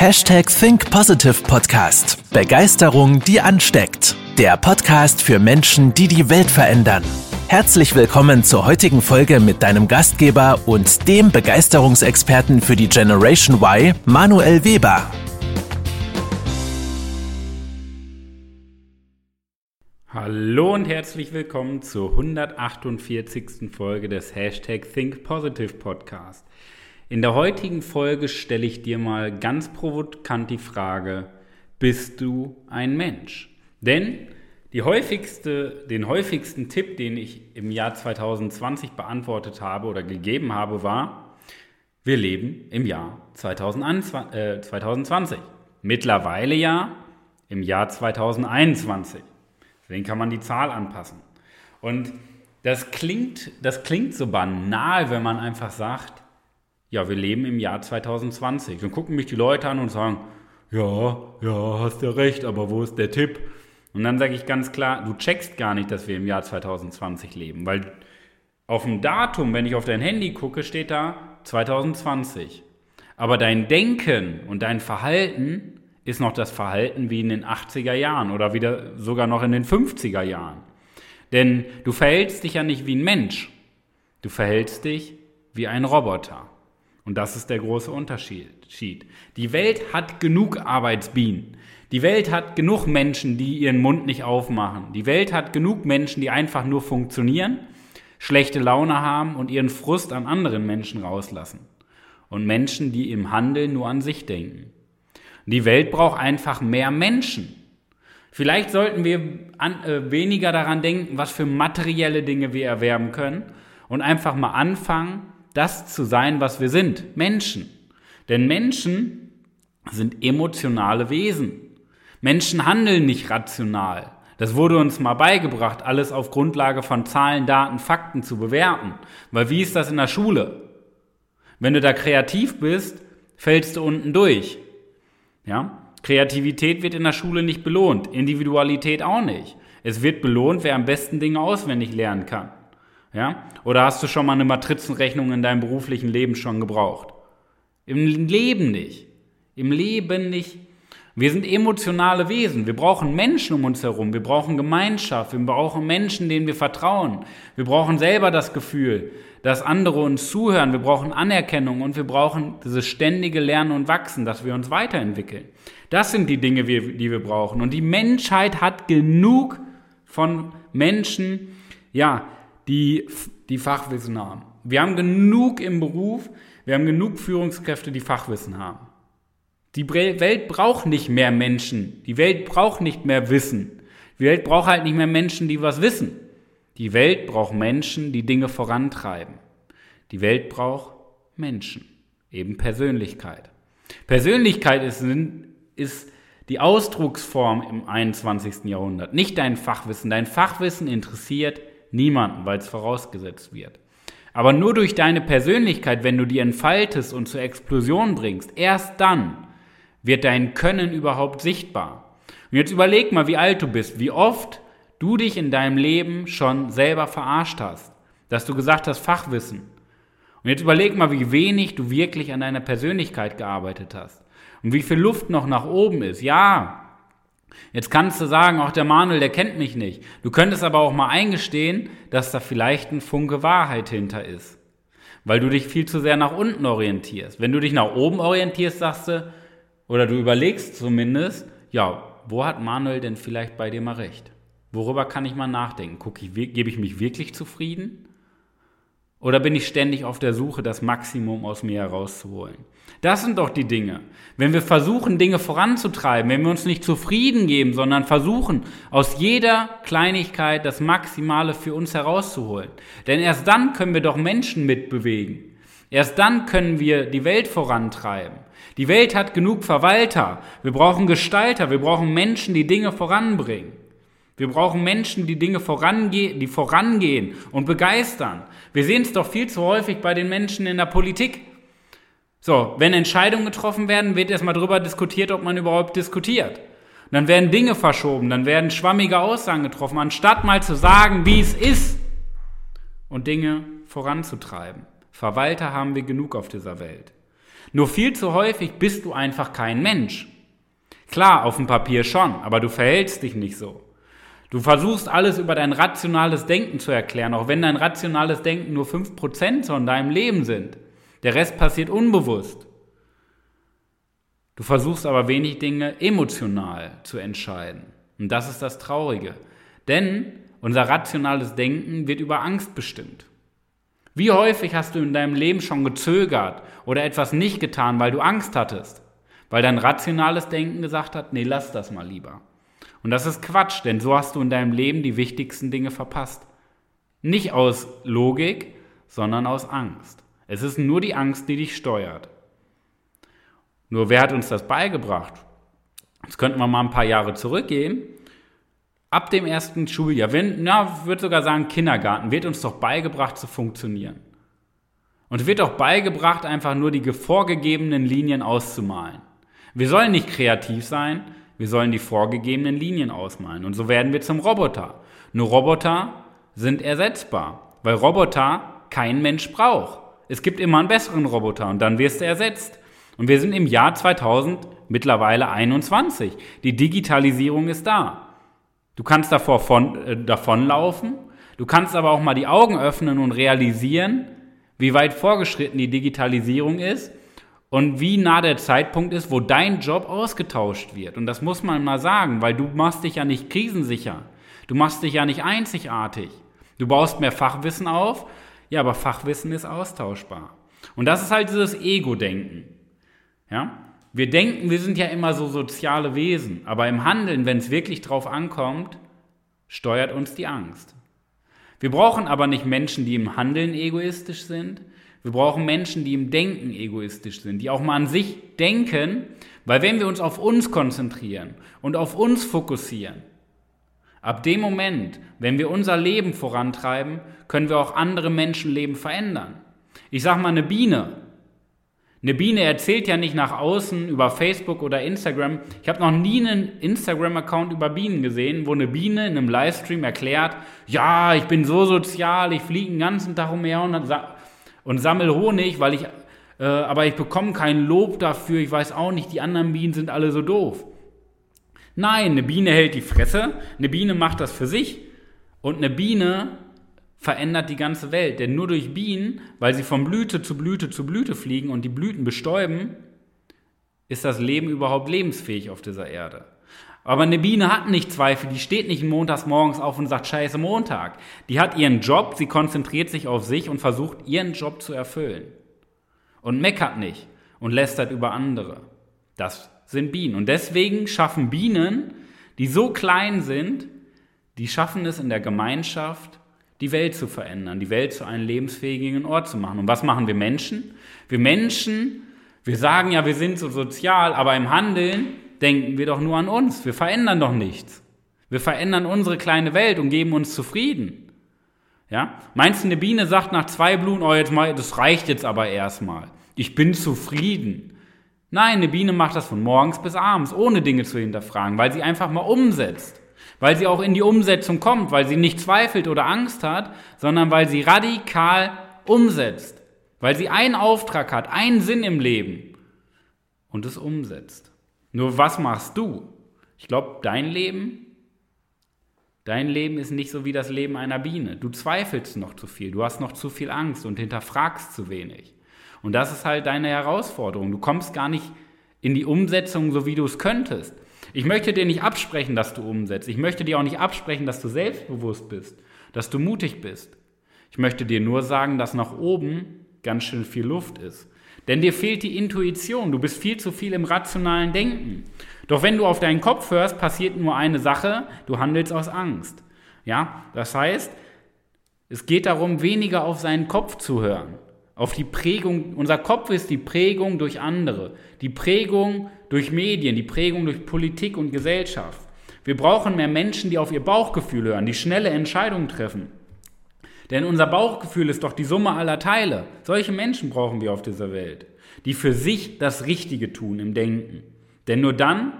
Hashtag Think Positive Podcast. Begeisterung, die ansteckt. Der Podcast für Menschen, die die Welt verändern. Herzlich willkommen zur heutigen Folge mit deinem Gastgeber und dem Begeisterungsexperten für die Generation Y, Manuel Weber. Hallo und herzlich willkommen zur 148. Folge des Hashtag Think Positive Podcast. In der heutigen Folge stelle ich dir mal ganz provokant die Frage, bist du ein Mensch? Denn häufigste, den häufigsten Tipp, den ich im Jahr 2020 beantwortet habe oder gegeben habe, war, wir leben im Jahr 2020. Äh, Mittlerweile ja im Jahr 2021. Deswegen kann man die Zahl anpassen. Und das klingt, das klingt so banal, wenn man einfach sagt, ja, wir leben im Jahr 2020. Dann gucken mich die Leute an und sagen, ja, ja, hast ja recht, aber wo ist der Tipp? Und dann sage ich ganz klar, du checkst gar nicht, dass wir im Jahr 2020 leben, weil auf dem Datum, wenn ich auf dein Handy gucke, steht da 2020. Aber dein Denken und dein Verhalten ist noch das Verhalten wie in den 80er Jahren oder wieder sogar noch in den 50er Jahren. Denn du verhältst dich ja nicht wie ein Mensch, du verhältst dich wie ein Roboter. Und das ist der große Unterschied. Die Welt hat genug Arbeitsbienen. Die Welt hat genug Menschen, die ihren Mund nicht aufmachen. Die Welt hat genug Menschen, die einfach nur funktionieren, schlechte Laune haben und ihren Frust an anderen Menschen rauslassen. Und Menschen, die im Handeln nur an sich denken. Die Welt braucht einfach mehr Menschen. Vielleicht sollten wir an, äh, weniger daran denken, was für materielle Dinge wir erwerben können und einfach mal anfangen, das zu sein, was wir sind, Menschen. Denn Menschen sind emotionale Wesen. Menschen handeln nicht rational. Das wurde uns mal beigebracht, alles auf Grundlage von Zahlen, Daten, Fakten zu bewerten. Weil wie ist das in der Schule? Wenn du da kreativ bist, fällst du unten durch. Ja? Kreativität wird in der Schule nicht belohnt, Individualität auch nicht. Es wird belohnt, wer am besten Dinge auswendig lernen kann. Ja? Oder hast du schon mal eine Matrizenrechnung in deinem beruflichen Leben schon gebraucht? Im Leben nicht. Im Leben nicht. Wir sind emotionale Wesen. Wir brauchen Menschen um uns herum. Wir brauchen Gemeinschaft. Wir brauchen Menschen, denen wir vertrauen. Wir brauchen selber das Gefühl, dass andere uns zuhören. Wir brauchen Anerkennung und wir brauchen dieses ständige Lernen und Wachsen, dass wir uns weiterentwickeln. Das sind die Dinge, die wir brauchen. Und die Menschheit hat genug von Menschen, ja, die, die Fachwissen haben. Wir haben genug im Beruf, wir haben genug Führungskräfte, die Fachwissen haben. Die Welt braucht nicht mehr Menschen. Die Welt braucht nicht mehr Wissen. Die Welt braucht halt nicht mehr Menschen, die was wissen. Die Welt braucht Menschen, die Dinge vorantreiben. Die Welt braucht Menschen, eben Persönlichkeit. Persönlichkeit ist, ist die Ausdrucksform im 21. Jahrhundert, nicht dein Fachwissen. Dein Fachwissen interessiert niemanden, weil es vorausgesetzt wird. Aber nur durch deine Persönlichkeit, wenn du die entfaltest und zur Explosion bringst, erst dann wird dein Können überhaupt sichtbar. Und jetzt überleg mal, wie alt du bist, wie oft du dich in deinem Leben schon selber verarscht hast, dass du gesagt hast, Fachwissen. Und jetzt überleg mal, wie wenig du wirklich an deiner Persönlichkeit gearbeitet hast und wie viel Luft noch nach oben ist. Ja, Jetzt kannst du sagen, auch der Manuel, der kennt mich nicht. Du könntest aber auch mal eingestehen, dass da vielleicht ein Funke Wahrheit hinter ist. Weil du dich viel zu sehr nach unten orientierst. Wenn du dich nach oben orientierst, sagst du, oder du überlegst zumindest, ja, wo hat Manuel denn vielleicht bei dir mal recht? Worüber kann ich mal nachdenken? Guck ich, gebe ich mich wirklich zufrieden? Oder bin ich ständig auf der Suche, das Maximum aus mir herauszuholen? Das sind doch die Dinge. Wenn wir versuchen, Dinge voranzutreiben, wenn wir uns nicht zufrieden geben, sondern versuchen, aus jeder Kleinigkeit das Maximale für uns herauszuholen. Denn erst dann können wir doch Menschen mitbewegen. Erst dann können wir die Welt vorantreiben. Die Welt hat genug Verwalter. Wir brauchen Gestalter. Wir brauchen Menschen, die Dinge voranbringen. Wir brauchen Menschen, die Dinge vorangehen, die vorangehen und begeistern. Wir sehen es doch viel zu häufig bei den Menschen in der Politik. So, wenn Entscheidungen getroffen werden, wird erstmal darüber diskutiert, ob man überhaupt diskutiert. Dann werden Dinge verschoben, dann werden schwammige Aussagen getroffen, anstatt mal zu sagen, wie es ist und Dinge voranzutreiben. Verwalter haben wir genug auf dieser Welt. Nur viel zu häufig bist du einfach kein Mensch. Klar, auf dem Papier schon, aber du verhältst dich nicht so. Du versuchst alles über dein rationales Denken zu erklären, auch wenn dein rationales Denken nur 5% von deinem Leben sind. Der Rest passiert unbewusst. Du versuchst aber wenig Dinge emotional zu entscheiden. Und das ist das Traurige. Denn unser rationales Denken wird über Angst bestimmt. Wie häufig hast du in deinem Leben schon gezögert oder etwas nicht getan, weil du Angst hattest? Weil dein rationales Denken gesagt hat, nee, lass das mal lieber. Und das ist Quatsch, denn so hast du in deinem Leben die wichtigsten Dinge verpasst. Nicht aus Logik, sondern aus Angst. Es ist nur die Angst, die dich steuert. Nur wer hat uns das beigebracht? Jetzt könnten wir mal ein paar Jahre zurückgehen. Ab dem ersten Schuljahr, wenn, na, würde sogar sagen Kindergarten, wird uns doch beigebracht zu funktionieren. Und wird auch beigebracht, einfach nur die vorgegebenen Linien auszumalen. Wir sollen nicht kreativ sein, wir sollen die vorgegebenen Linien ausmalen. Und so werden wir zum Roboter. Nur Roboter sind ersetzbar, weil Roboter kein Mensch braucht. Es gibt immer einen besseren Roboter und dann wirst du ersetzt. Und wir sind im Jahr 2000 mittlerweile 21. Die Digitalisierung ist da. Du kannst davor von, äh, davonlaufen, du kannst aber auch mal die Augen öffnen und realisieren, wie weit vorgeschritten die Digitalisierung ist und wie nah der Zeitpunkt ist, wo dein Job ausgetauscht wird. Und das muss man mal sagen, weil du machst dich ja nicht krisensicher. Du machst dich ja nicht einzigartig. Du baust mehr Fachwissen auf, ja, aber Fachwissen ist austauschbar. Und das ist halt dieses Ego-Denken. Ja? Wir denken, wir sind ja immer so soziale Wesen, aber im Handeln, wenn es wirklich drauf ankommt, steuert uns die Angst. Wir brauchen aber nicht Menschen, die im Handeln egoistisch sind. Wir brauchen Menschen, die im Denken egoistisch sind, die auch mal an sich denken, weil wenn wir uns auf uns konzentrieren und auf uns fokussieren, ab dem Moment, wenn wir unser Leben vorantreiben, können wir auch andere Menschenleben verändern. Ich sage mal, eine Biene, eine Biene erzählt ja nicht nach außen über Facebook oder Instagram. Ich habe noch nie einen Instagram-Account über Bienen gesehen, wo eine Biene in einem Livestream erklärt, ja, ich bin so sozial, ich fliege den ganzen Tag umher und, und sammle Honig, weil ich, äh, aber ich bekomme kein Lob dafür. Ich weiß auch nicht, die anderen Bienen sind alle so doof. Nein, eine Biene hält die Fresse, eine Biene macht das für sich und eine Biene verändert die ganze Welt. Denn nur durch Bienen, weil sie von Blüte zu Blüte zu Blüte fliegen und die Blüten bestäuben, ist das Leben überhaupt lebensfähig auf dieser Erde. Aber eine Biene hat nicht Zweifel, die steht nicht montags morgens auf und sagt, scheiße Montag. Die hat ihren Job, sie konzentriert sich auf sich und versucht, ihren Job zu erfüllen. Und meckert nicht und lästert über andere. Das sind Bienen. Und deswegen schaffen Bienen, die so klein sind, die schaffen es in der Gemeinschaft, die Welt zu verändern, die Welt zu einem lebensfähigen Ort zu machen. Und was machen wir Menschen? Wir Menschen, wir sagen ja, wir sind so sozial, aber im Handeln denken wir doch nur an uns. Wir verändern doch nichts. Wir verändern unsere kleine Welt und geben uns zufrieden. Ja? Meinst du, eine Biene sagt nach zwei Blumen, oh, jetzt mal, das reicht jetzt aber erstmal. Ich bin zufrieden. Nein, eine Biene macht das von morgens bis abends, ohne Dinge zu hinterfragen, weil sie einfach mal umsetzt weil sie auch in die Umsetzung kommt, weil sie nicht zweifelt oder Angst hat, sondern weil sie radikal umsetzt, weil sie einen Auftrag hat, einen Sinn im Leben und es umsetzt. Nur was machst du? Ich glaube, dein Leben, dein Leben ist nicht so wie das Leben einer Biene. Du zweifelst noch zu viel, du hast noch zu viel Angst und hinterfragst zu wenig. Und das ist halt deine Herausforderung. Du kommst gar nicht in die Umsetzung, so wie du es könntest. Ich möchte dir nicht absprechen, dass du umsetzt. Ich möchte dir auch nicht absprechen, dass du selbstbewusst bist, dass du mutig bist. Ich möchte dir nur sagen, dass nach oben ganz schön viel Luft ist. Denn dir fehlt die Intuition. Du bist viel zu viel im rationalen Denken. Doch wenn du auf deinen Kopf hörst, passiert nur eine Sache. Du handelst aus Angst. Ja, das heißt, es geht darum, weniger auf seinen Kopf zu hören. Auf die Prägung. Unser Kopf ist die Prägung durch andere. Die Prägung durch Medien, die Prägung durch Politik und Gesellschaft. Wir brauchen mehr Menschen, die auf ihr Bauchgefühl hören, die schnelle Entscheidungen treffen. Denn unser Bauchgefühl ist doch die Summe aller Teile. Solche Menschen brauchen wir auf dieser Welt, die für sich das Richtige tun im Denken. Denn nur dann,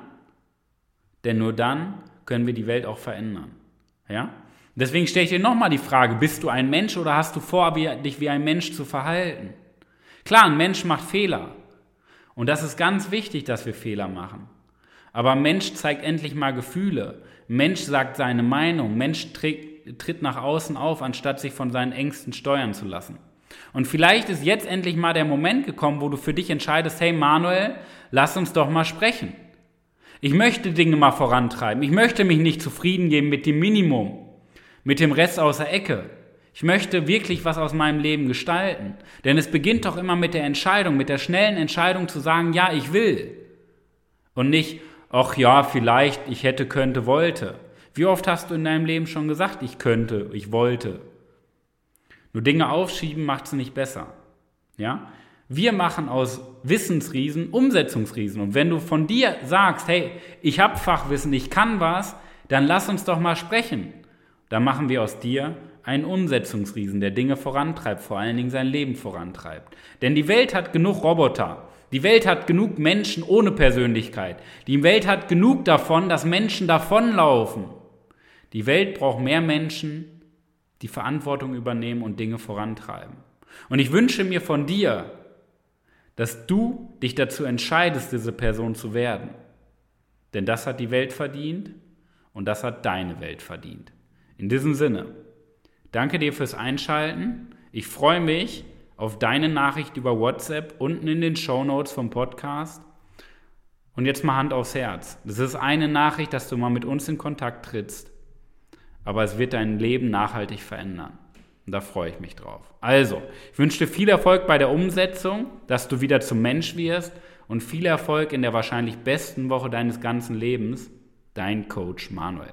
denn nur dann können wir die Welt auch verändern. Ja? Deswegen stelle ich dir nochmal die Frage, bist du ein Mensch oder hast du vor, dich wie ein Mensch zu verhalten? Klar, ein Mensch macht Fehler. Und das ist ganz wichtig, dass wir Fehler machen. Aber Mensch zeigt endlich mal Gefühle. Mensch sagt seine Meinung. Mensch tritt nach außen auf, anstatt sich von seinen Ängsten steuern zu lassen. Und vielleicht ist jetzt endlich mal der Moment gekommen, wo du für dich entscheidest, hey Manuel, lass uns doch mal sprechen. Ich möchte Dinge mal vorantreiben. Ich möchte mich nicht zufrieden geben mit dem Minimum, mit dem Rest aus der Ecke. Ich möchte wirklich was aus meinem Leben gestalten. Denn es beginnt doch immer mit der Entscheidung, mit der schnellen Entscheidung zu sagen, ja, ich will. Und nicht, ach ja, vielleicht, ich hätte, könnte, wollte. Wie oft hast du in deinem Leben schon gesagt, ich könnte, ich wollte? Nur Dinge aufschieben macht es nicht besser. Ja? Wir machen aus Wissensriesen Umsetzungsriesen. Und wenn du von dir sagst, hey, ich habe Fachwissen, ich kann was, dann lass uns doch mal sprechen. Dann machen wir aus dir einen Umsetzungsriesen, der Dinge vorantreibt, vor allen Dingen sein Leben vorantreibt. Denn die Welt hat genug Roboter. Die Welt hat genug Menschen ohne Persönlichkeit. Die Welt hat genug davon, dass Menschen davonlaufen. Die Welt braucht mehr Menschen, die Verantwortung übernehmen und Dinge vorantreiben. Und ich wünsche mir von dir, dass du dich dazu entscheidest, diese Person zu werden. Denn das hat die Welt verdient und das hat deine Welt verdient. In diesem Sinne, danke dir fürs Einschalten. Ich freue mich auf deine Nachricht über WhatsApp unten in den Show Notes vom Podcast. Und jetzt mal Hand aufs Herz. Das ist eine Nachricht, dass du mal mit uns in Kontakt trittst. Aber es wird dein Leben nachhaltig verändern. Und da freue ich mich drauf. Also, ich wünsche dir viel Erfolg bei der Umsetzung, dass du wieder zum Mensch wirst und viel Erfolg in der wahrscheinlich besten Woche deines ganzen Lebens. Dein Coach Manuel.